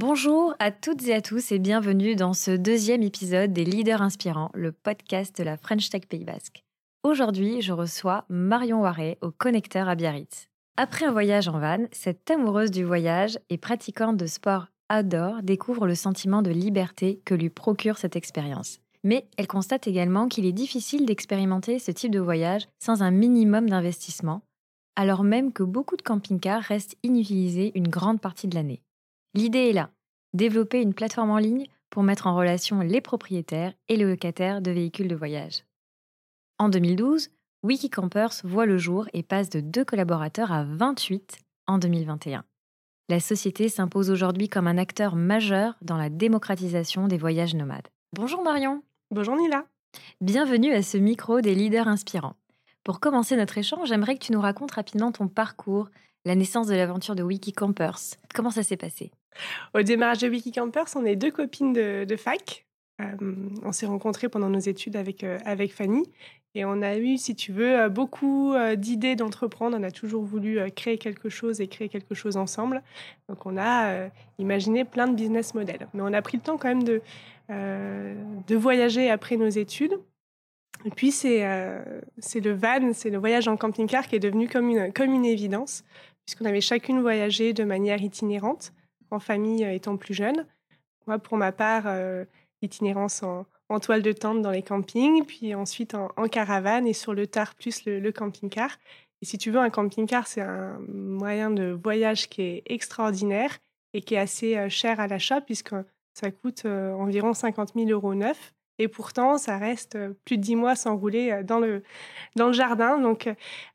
Bonjour à toutes et à tous et bienvenue dans ce deuxième épisode des Leaders Inspirants, le podcast de la French Tech Pays Basque. Aujourd'hui, je reçois Marion Waré au Connecteur à Biarritz. Après un voyage en van, cette amoureuse du voyage et pratiquante de sport outdoor découvre le sentiment de liberté que lui procure cette expérience. Mais elle constate également qu'il est difficile d'expérimenter ce type de voyage sans un minimum d'investissement, alors même que beaucoup de camping-cars restent inutilisés une grande partie de l'année. L'idée est là, développer une plateforme en ligne pour mettre en relation les propriétaires et les locataires de véhicules de voyage. En 2012, Wikicampers voit le jour et passe de deux collaborateurs à 28 en 2021. La société s'impose aujourd'hui comme un acteur majeur dans la démocratisation des voyages nomades. Bonjour Marion. Bonjour Nila. Bienvenue à ce micro des leaders inspirants. Pour commencer notre échange, j'aimerais que tu nous racontes rapidement ton parcours, la naissance de l'aventure de Wikicampers. Comment ça s'est passé? Au démarrage de Wikicampers, on est deux copines de, fac. Euh, on s'est rencontrées pendant nos études avec, euh, avec Fanny et on a eu, si tu veux, euh, beaucoup d'idées d'entreprendre. On a toujours voulu créer quelque chose et créer quelque chose ensemble. Donc on a imaginé plein de business models. Mais on a pris le temps quand même de, euh, de voyager après nos études. Et puis, c'est euh, le van, c'est le voyage en camping-car qui est devenu comme une, comme une évidence, puisqu'on avait chacune voyagé de manière itinérante, en famille euh, étant plus jeune. Moi, pour ma part, itinérance en, en, toile de tente dans les campings, puis ensuite en, caravane et sur le tard plus le, camping-car. Et si tu veux, un camping-car, c'est un moyen de voyage qui est extraordinaire et qui est assez cher à l'achat, puisque ça coûte euh, environ 50 000 euros neuf. Et pourtant, ça reste euh, plus de 10 mois sans rouler euh, dans le, dans le jardin. Donc,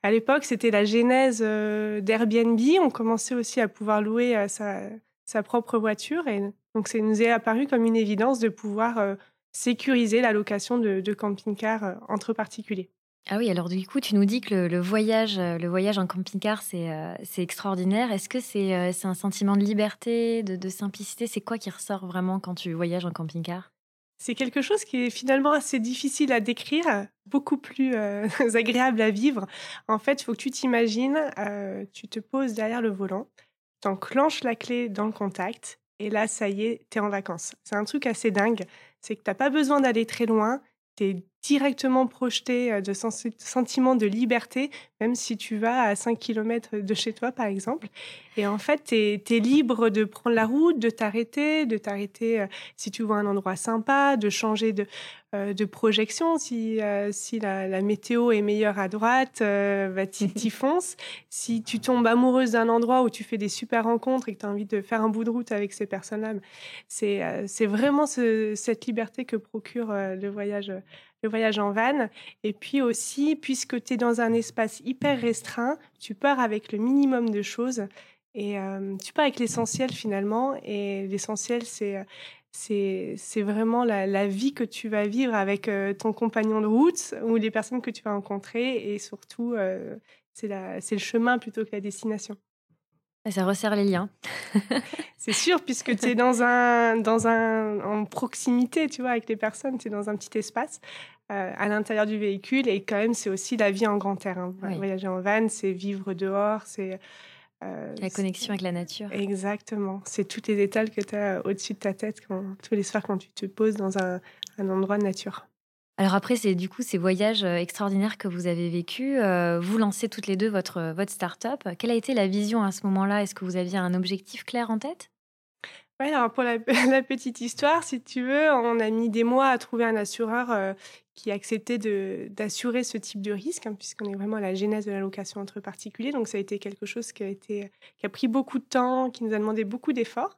à l'époque, c'était la genèse d'Airbnb. On commençait aussi à pouvoir louer sa, sa propre voiture. Et donc, ça nous est apparu comme une évidence de pouvoir sécuriser la location de, de camping-car entre particuliers. Ah oui, alors du coup, tu nous dis que le, voyage, le voyage en camping-car, c'est euh, extraordinaire. Est-ce que c'est euh, un sentiment de liberté, de, simplicité? C'est quoi qui ressort vraiment quand tu voyages en camping-car? C'est quelque chose qui est finalement assez difficile à décrire, beaucoup plus agréable à vivre. En fait, il faut que tu t'imagines, tu te poses derrière le volant, tu enclenches la clé dans le contact, et là, ça y est, tu es en vacances. C'est un truc assez dingue, c'est que tu n'as pas besoin d'aller très loin, tu es directement projeté de sentiment de liberté, même si tu vas à 5 km de chez toi, par exemple. Et en fait, tu es, libre de prendre la route, de t'arrêter, de t'arrêter si tu vois un endroit sympa, de changer de, de projection. Si, si la, météo est meilleure à droite, bah, t'y fonces. Si tu tombes amoureuse d'un endroit où tu fais des super rencontres et que tu as envie de faire un bout de route avec ces personnes-là, c'est c'est vraiment cette liberté que procure le voyage le voyage en van. Et puis aussi, puisque tu es dans un espace hyper restreint, tu pars avec le minimum de choses et euh, tu pars avec l'essentiel finalement. Et l'essentiel, c'est c'est vraiment la, vie que tu vas vivre avec euh, ton compagnon de route ou les personnes que tu vas rencontrer. Et surtout, euh, c'est le chemin plutôt que la destination. Ça resserre les liens. c'est sûr, puisque tu es dans un, dans un, en proximité, tu vois, avec les personnes, tu es dans un petit espace. Euh, à l'intérieur du véhicule. Et quand même, c'est aussi la vie en grand air. Hein. Voyager en van, c'est vivre dehors, c'est... Euh, la connexion avec la nature. Exactement. C'est toutes les étals que tu as au-dessus de ta tête quand, tous les soirs quand tu te poses dans un, un endroit de nature. Alors après, c'est du coup ces voyages euh, extraordinaires que vous avez vécus. vous lancez toutes les deux votre, votre start-up. Quelle a été la vision à ce moment-là? Est-ce que vous aviez un objectif clair en tête? Oui, alors pour la, petite histoire, si tu veux, on a mis des mois à trouver un assureur qui a accepté d'assurer ce type de risque, hein, puisqu'on est vraiment à la genèse de la location entre particuliers. Donc ça a été quelque chose qui a, été, qui a pris beaucoup de temps, qui nous a demandé beaucoup d'efforts.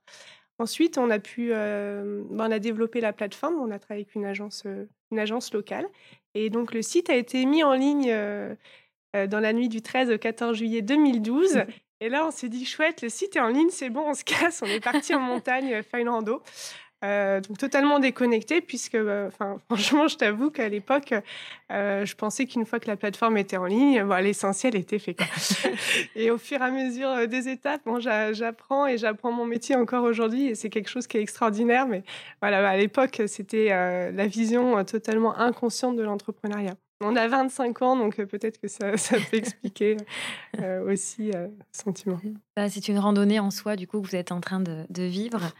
Ensuite, on a pu, euh, ben, on a développé la plateforme, on a travaillé avec une agence, euh, une agence locale. Et donc le site a été mis en ligne euh, dans la nuit du 13 au 14 juillet 2012. Et là, on s'est dit, chouette, le site est en ligne, c'est bon, on se casse, on est parti en montagne, faire une rando. Euh, donc totalement déconnecté puisque euh, enfin franchement je t'avoue qu'à l'époque euh, je pensais qu'une fois que la plateforme était en ligne l'essentiel était fait et au fur et à mesure des étapes bon, j'apprends et j'apprends mon métier encore aujourd'hui et c'est quelque chose qui est extraordinaire mais voilà à l'époque c'était la vision totalement inconsciente de l'entrepreneuriat on a 25 ans, donc euh, peut-être que ça, peut expliquer euh, aussi euh, ce sentiment. Bah, c'est une randonnée en soi, du coup, que vous êtes en train de, vivre.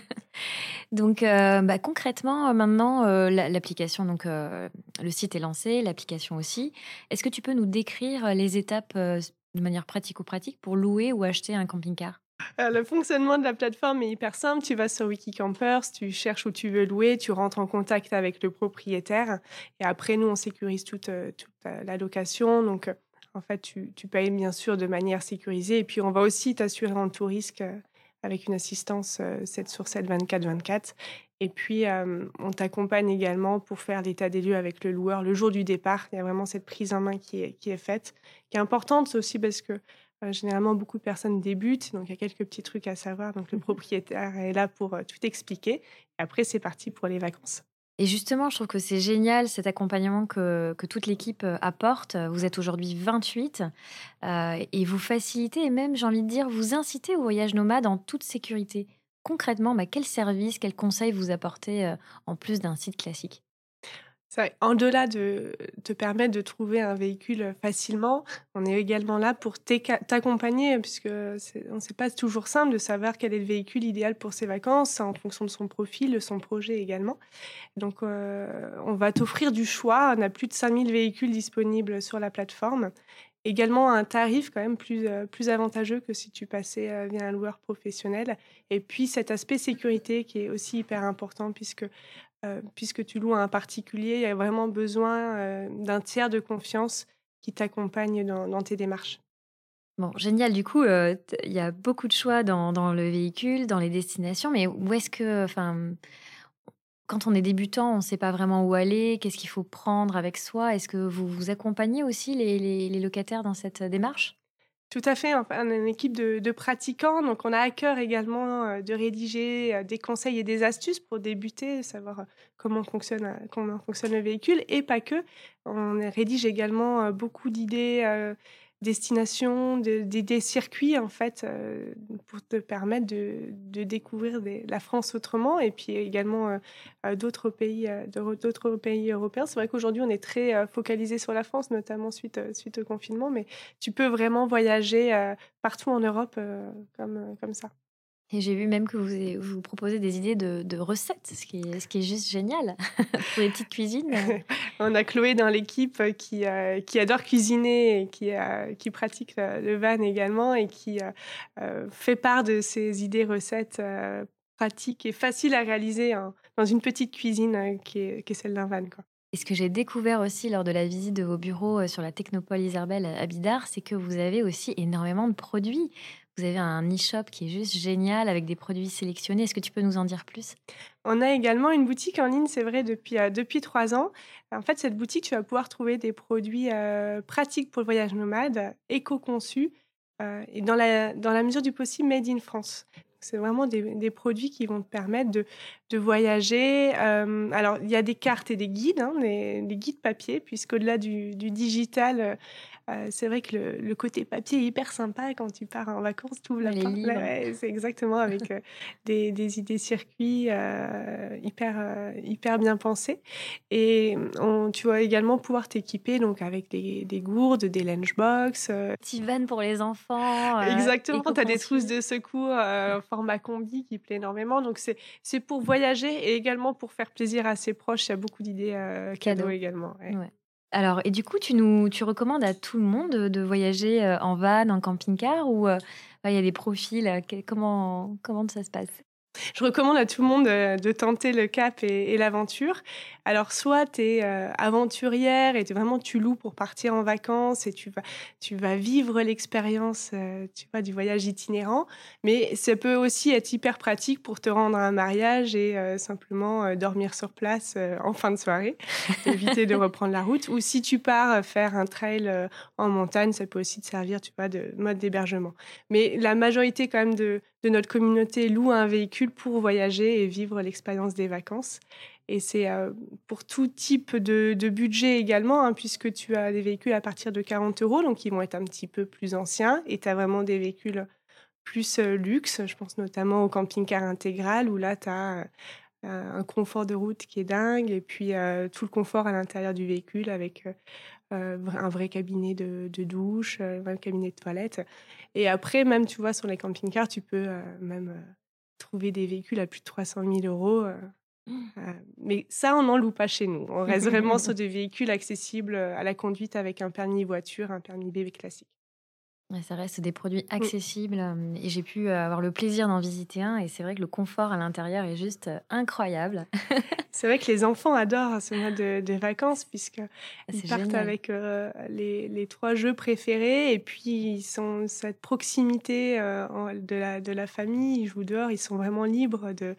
donc, bah, concrètement, maintenant, l'application, donc le site est lancé, l'application aussi. Est-ce que tu peux nous décrire les étapes de manière pratique ou pratique pour louer ou acheter un camping-car? Euh, le fonctionnement de la plateforme est hyper simple. Tu vas sur Wikicampers, tu cherches où tu veux louer, tu rentres en contact avec le propriétaire. Et après, nous, on sécurise toute, euh, toute euh, la location. Donc, en fait, tu, tu, payes bien sûr de manière sécurisée. Et puis, on va aussi t'assurer en tout risque avec une assistance 7 sur 7, 24, 24. Et puis, on t'accompagne également pour faire l'état des lieux avec le loueur le jour du départ. Il y a vraiment cette prise en main qui est, qui est faite, qui est importante aussi parce que euh, généralement, beaucoup de personnes débutent, donc il y a quelques petits trucs à savoir. Donc le mmh propriétaire est là pour euh, tout expliquer. Et après, c'est parti pour les vacances. Et justement, je trouve que c'est génial cet accompagnement que, que toute l'équipe euh, apporte. Vous êtes aujourd'hui 28 et vous facilitez et même, j'ai envie de dire, vous incitez au voyage nomade en toute sécurité. Concrètement, bah, quel service, quels conseils vous apportez en plus d'un site classique? En-delà de te permettre de trouver un véhicule facilement, on est également là pour t'accompagner, puisque on sait pas toujours simple de savoir quel est le véhicule idéal pour ses vacances, en fonction de son profil, de son projet également. Donc, euh, on va t'offrir du choix. On a plus de 5000 véhicules disponibles sur la plateforme. Également un tarif quand même plus, euh, plus avantageux que si tu passais euh, via un loueur professionnel. Et puis cet aspect sécurité qui est aussi hyper important puisque euh, puisque tu loues à un particulier, il y a vraiment besoin euh, d'un tiers de confiance qui t'accompagne dans, tes démarches. Bon, génial. Du coup, euh, il y a beaucoup de choix dans, le véhicule, dans les destinations, mais où est-ce que, enfin, quand on est débutant, on ne sait pas vraiment où aller, qu'est-ce qu'il faut prendre avec soi? Est-ce que vous vous accompagnez aussi les locataires dans cette démarche? Tout à fait, on a une équipe de, pratiquants, donc on a à cœur également euh, de rédiger euh, des conseils et des astuces pour débuter, savoir euh, comment fonctionne, comment fonctionne le véhicule, et pas que. On rédige également beaucoup d'idées destination, des, circuits en fait euh, pour te permettre de, découvrir la France autrement et puis également euh, euh, d'autres pays, pays européens. C'est vrai qu'aujourd'hui on est très focalisé sur la France, notamment suite suite au confinement, mais tu peux vraiment voyager partout en Europe comme comme ça. Et j'ai vu même que vous, vous proposez des idées de, recettes, ce qui, est, ce qui est juste génial pour les petites cuisines. On a Chloé dans l'équipe qui, euh, qui adore cuisiner et qui, euh, qui pratique le, van également et qui euh, fait part de ses idées recettes pratiques et faciles à réaliser dans une petite cuisine qui, est, qui est celle d'un van. Quoi. Et ce que j'ai découvert aussi lors de la visite de vos bureaux sur la Technopole Isabelle à Bidart, c'est que vous avez aussi énormément de produits. Vous avez un e-shop qui est juste génial avec des produits sélectionnés. Est-ce que tu peux nous en dire plus? On a également une boutique en ligne, c'est vrai, depuis, euh, depuis trois ans. En fait, cette boutique, tu vas pouvoir trouver des produits euh, pratiques pour le voyage nomade, éco-conçus, euh, et dans la, dans la mesure du possible, made in France. C'est vraiment des, produits qui vont te permettre de, de voyager. alors, il y a des cartes et des guides, hein, des, guides papier, puisqu'au-delà du, du digital, euh, c'est vrai que le, côté papier est hyper sympa quand tu pars en vacances, tout la c'est exactement avec euh, des, idées circuits euh, hyper, hyper bien pensées. Et tu vas également pouvoir t'équiper donc avec des, gourdes, des lunchbox. Petit van pour les enfants. exactement, tu as des trousses de secours format combi qui plaît énormément. Donc c'est pour voyager et également pour faire plaisir à ses proches. Il y a beaucoup d'idées cadeaux. également. Alors, et du coup, tu nous, tu recommandes à tout le monde de voyager euh, en van, en camping-car ou euh, il y a des profils euh, Comment, comment ça se passe? Je recommande à tout le monde de, tenter le cap et, l'aventure. Alors, soit tu es euh, aventurière et vraiment tu loues pour partir en vacances et tu vas, vivre l'expérience euh, du voyage itinérant, mais ça peut aussi être hyper pratique pour te rendre à un mariage et euh, simplement dormir sur place en fin de soirée, éviter de reprendre la route. Ou si tu pars faire un trail en montagne, ça peut aussi te servir tu vois, de mode d'hébergement. Mais la majorité quand même de, de notre communauté loue un véhicule pour voyager et vivre l'expérience des vacances. Et c'est euh, pour tout type de, budget également, hein, puisque tu as des véhicules à partir de 40 euros, donc ils vont être un petit peu plus anciens, et tu as vraiment des véhicules plus euh, luxe. Je pense notamment au camping-car intégral, où là, tu as euh, un confort de route qui est dingue, et puis tout le confort à l'intérieur du véhicule avec un vrai cabinet de, de douche, un vrai cabinet de toilette. Et après, même, tu vois, sur les camping-cars, tu peux même trouver des véhicules à plus de 300 000 euros. Mmh. mais ça, on n'en loue pas chez nous. On reste vraiment sur des véhicules accessibles à la conduite avec un permis voiture, un permis bébé classique ça reste des produits mmh. accessibles et j'ai pu avoir le plaisir d'en visiter un et c'est vrai que le confort à l'intérieur est juste incroyable. c'est vrai que les enfants adorent ce mode de, vacances puisque ah, ils partent avec les, trois jeux préférés et puis ils sont cette proximité de, la, de la famille, ils jouent dehors, ils sont vraiment libres de,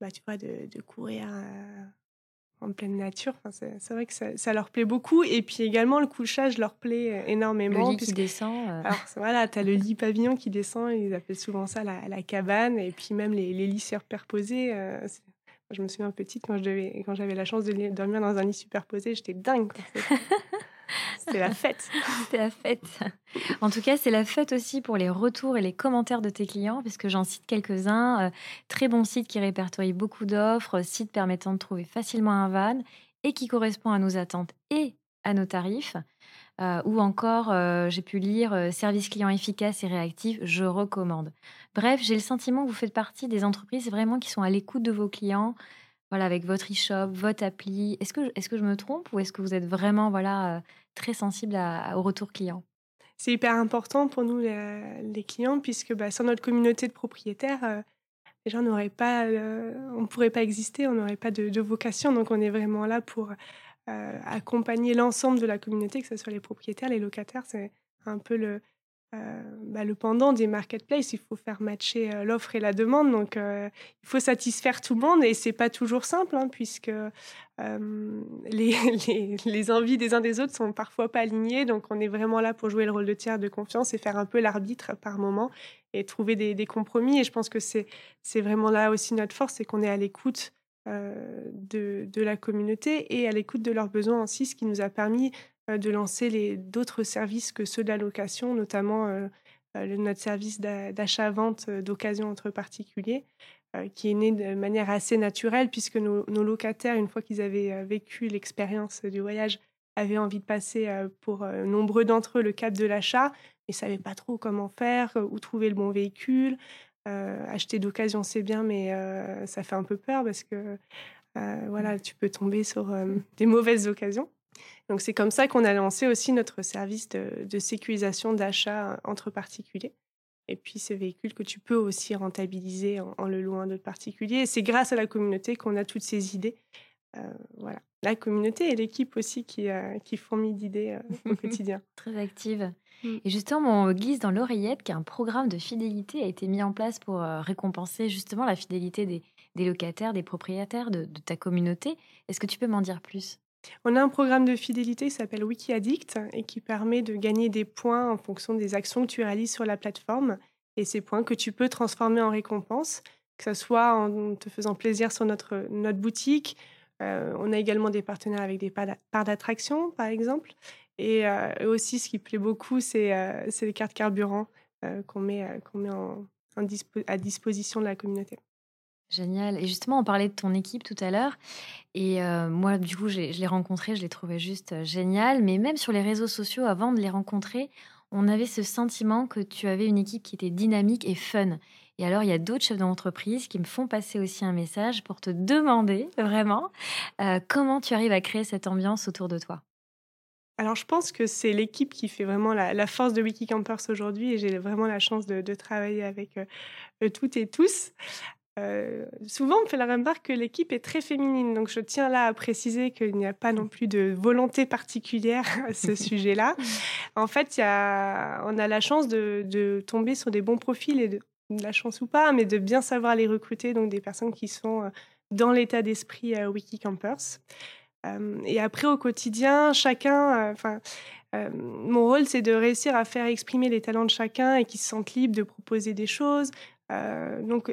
bah, tu vois, de, de courir en pleine nature. c'est vrai que ça, leur plaît beaucoup. Et puis également, le couchage leur plaît euh, énormément. Le lit qui descend. Euh. Alors voilà, tu as le lit pavillon qui descend, ils appellent souvent ça la, la cabane. Et puis même les, les lits superposés. Euh, je me souviens petite, quand j'avais la chance de dormir dans un lit superposé, j'étais dingue. C'est la fête. c'est la fête. En tout cas, c'est la fête aussi pour les retours et les commentaires de tes clients, puisque j'en cite quelques-uns. Euh, très bon site qui répertorie beaucoup d'offres, site permettant de trouver facilement un van et qui correspond à nos attentes et à nos tarifs. Euh, ou encore, euh, j'ai pu lire service client efficace et réactif, je recommande. Bref, j'ai le sentiment que vous faites partie des entreprises vraiment qui sont à l'écoute de vos clients, voilà, avec votre e-shop, votre appli. Est-ce que, est que je me trompe ou est-ce que vous êtes vraiment voilà, très sensible au retour client C'est hyper important pour nous, les, clients, puisque bah, sans notre communauté de propriétaires, les gens n'auraient pas, on ne pourrait pas exister, on n'aurait pas de, vocation. Donc, on est vraiment là pour accompagner l'ensemble de la communauté, que ce soit les propriétaires, les locataires. C'est un peu le, euh, bah, le pendant des marketplaces, il faut faire matcher euh, l'offre et la demande. Donc, euh, il faut satisfaire tout le monde et c'est pas toujours simple, hein, puisque les, les, envies des uns des autres sont parfois pas alignées. Donc, on est vraiment là pour jouer le rôle de tiers de confiance et faire un peu l'arbitre par moment et trouver des, des, compromis. Et je pense que c'est vraiment là aussi notre force, c'est qu'on est à l'écoute de, de, la communauté et à l'écoute de leurs besoins aussi, ce qui nous a permis euh, de lancer d'autres services que ceux de la location, notamment euh, euh, notre service d'achat-vente d'occasion entre particuliers, qui est né de manière assez naturelle, puisque nos, locataires, une fois qu'ils avaient vécu l'expérience du voyage, avaient envie de passer pour nombreux d'entre eux le cap de l'achat, mais ne savaient pas trop comment faire, où trouver le bon véhicule. Acheter d'occasion, c'est bien, mais ça fait un peu peur parce que voilà, tu peux tomber sur des mauvaises occasions. Donc c'est comme ça qu'on a lancé aussi notre service de, sécurisation d'achat entre particuliers. Et puis ces véhicules que tu peux aussi rentabiliser en, le louant d'autres particuliers. Et c'est grâce à la communauté qu'on a toutes ces idées. Euh, voilà. La communauté et l'équipe aussi qui, euh, qui d'idées euh, au quotidien. Très active. Mm. Et justement, on glisse dans l'oreillette qu'un programme de fidélité a été mis en place pour récompenser justement la fidélité des, locataires, des propriétaires de ta communauté. Est-ce que tu peux m'en dire plus? On a un programme de fidélité qui s'appelle WikiAddict et qui permet de gagner des points en fonction des actions que tu réalises sur la plateforme. Et ces points que tu peux transformer en récompense, que ce soit en te faisant plaisir sur notre, notre boutique. Euh, on a également des partenaires avec des parts d'attraction, par exemple. Et euh, aussi, ce qui plaît beaucoup, c'est euh, les cartes carburant qu'on met, qu'on met à disposition de la communauté. Génial. Et justement, on parlait de ton équipe tout à l'heure. Et euh, moi, du coup, je l'ai rencontré, je l'ai trouvé juste euh, génial. Mais même sur les réseaux sociaux, avant de les rencontrer, on avait ce sentiment que tu avais une équipe qui était dynamique et fun. Et alors, il y a d'autres chefs d'entreprise qui me font passer aussi un message pour te demander vraiment euh, comment tu arrives à créer cette ambiance autour de toi? Alors, je pense que c'est l'équipe qui fait vraiment la, force de Wikicampers aujourd'hui et j'ai vraiment la chance de, travailler avec toutes et tous. euh, souvent, on me fait la remarque que l'équipe est très féminine. Donc, je tiens là à préciser qu'il n'y a pas non plus de volonté particulière à ce sujet-là. En fait, y a, on a la chance de, tomber sur des bons profils et de, la chance ou pas, mais de bien savoir les recruter. Donc, des personnes qui sont euh, dans l'état d'esprit euh, Wikicampers. Et après, au quotidien, chacun, enfin, mon rôle, c'est de réussir à faire exprimer les talents de chacun et qu'ils se sentent libres de proposer des choses. donc,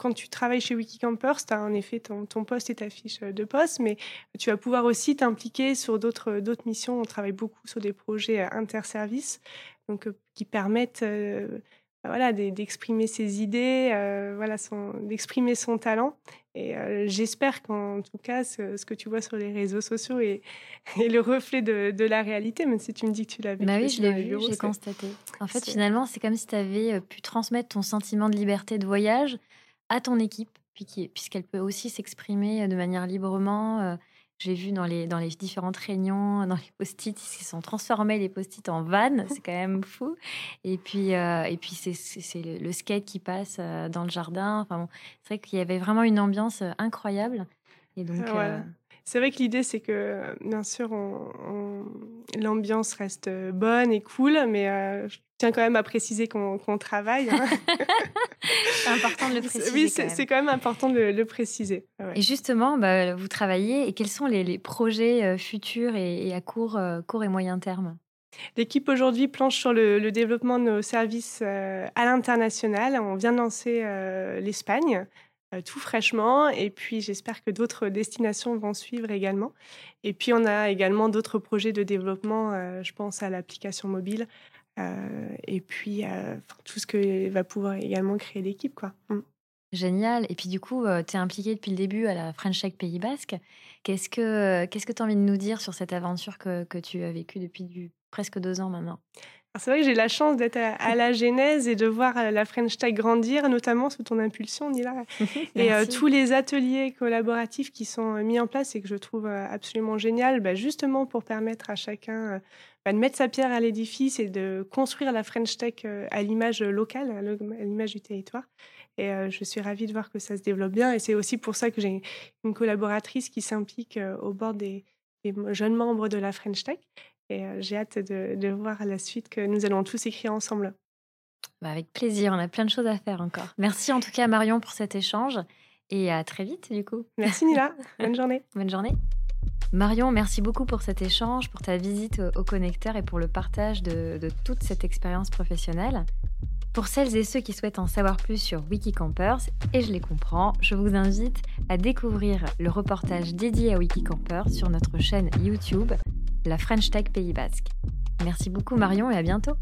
quand tu travailles chez Wikicampers, tu as en effet ton, poste et ta fiche de poste, mais tu vas pouvoir aussi t'impliquer sur d'autres missions. On travaille beaucoup sur des projets euh, interservices donc, euh, qui permettent euh, bah voilà, d'exprimer ses idées, voilà, d'exprimer son talent. Et j'espère qu'en tout cas, ce, que tu vois sur les réseaux sociaux est, est le reflet de, la réalité, même si tu me dis que tu l'as vu. Bah oui, je l'ai vu, j'ai constaté. En fait, finalement, c'est comme si tu avais pu transmettre ton sentiment de liberté de voyage à ton équipe, puisqu'elle peut aussi s'exprimer de manière librement. Euh, j'ai vu dans les, dans les différentes réunions, dans les post-it, ils se sont transformés les post-it en vannes, c'est quand même fou. Et puis, euh, et puis c'est le, skate qui passe euh, dans le jardin. Enfin bon, c'est vrai qu'il y avait vraiment une ambiance incroyable. Et donc, c'est vrai que l'idée, c'est que, bien sûr, l'ambiance reste bonne et cool, mais euh, je tiens quand même à préciser qu'on travaille. Hein. c'est important de le préciser. Oui, c'est quand, même important de le préciser. Et justement, bah, vous travaillez, et quels sont les, projets euh, futurs et, à court, euh, court et moyen terme? L'équipe aujourd'hui planche sur le, développement de nos services à l'international. On vient de lancer l'Espagne euh, tout fraîchement. Et puis, j'espère que d'autres destinations vont suivre également. Et puis, on a également d'autres projets de développement. Euh, je pense à l'application mobile. Euh, et puis, tout ce que va pouvoir également créer l'équipe. quoi. Mm. Génial. Et puis du coup, tu es impliqué depuis le début à la French Tech Pays Basque. Qu'est-ce que tu as envie de nous dire sur cette aventure que, que tu as vécue depuis presque deux ans maintenant? C'est vrai que j'ai la chance d'être à, la genèse et de voir euh, la French Tech grandir, notamment sous ton impulsion, Nila. et euh, tous les ateliers collaboratifs qui sont euh, mis en place et que je trouve absolument génial, bah, justement pour permettre à chacun bah, de mettre sa pierre à l'édifice et de construire la French Tech à l'image locale, à l'image du territoire. Et je suis ravie de voir que ça se développe bien. Et c'est aussi pour ça que j'ai une collaboratrice qui s'implique au bord des, des jeunes membres de la French Tech. Et j'ai hâte de, de, voir la suite que nous allons tous écrire ensemble. Bah avec plaisir, on a plein de choses à faire encore. Merci en tout cas Marion pour cet échange et à très vite du coup. Merci Nila, bonne journée. Bonne journée. Marion, merci beaucoup pour cet échange, pour ta visite au connecteur et pour le partage de, de toute cette expérience professionnelle. Pour celles et ceux qui souhaitent en savoir plus sur Wikicampers, et je les comprends, je vous invite à découvrir le reportage dédié à Wikicampers sur notre chaîne YouTube la French Tech Pays Basque. Merci beaucoup Marion et à bientôt.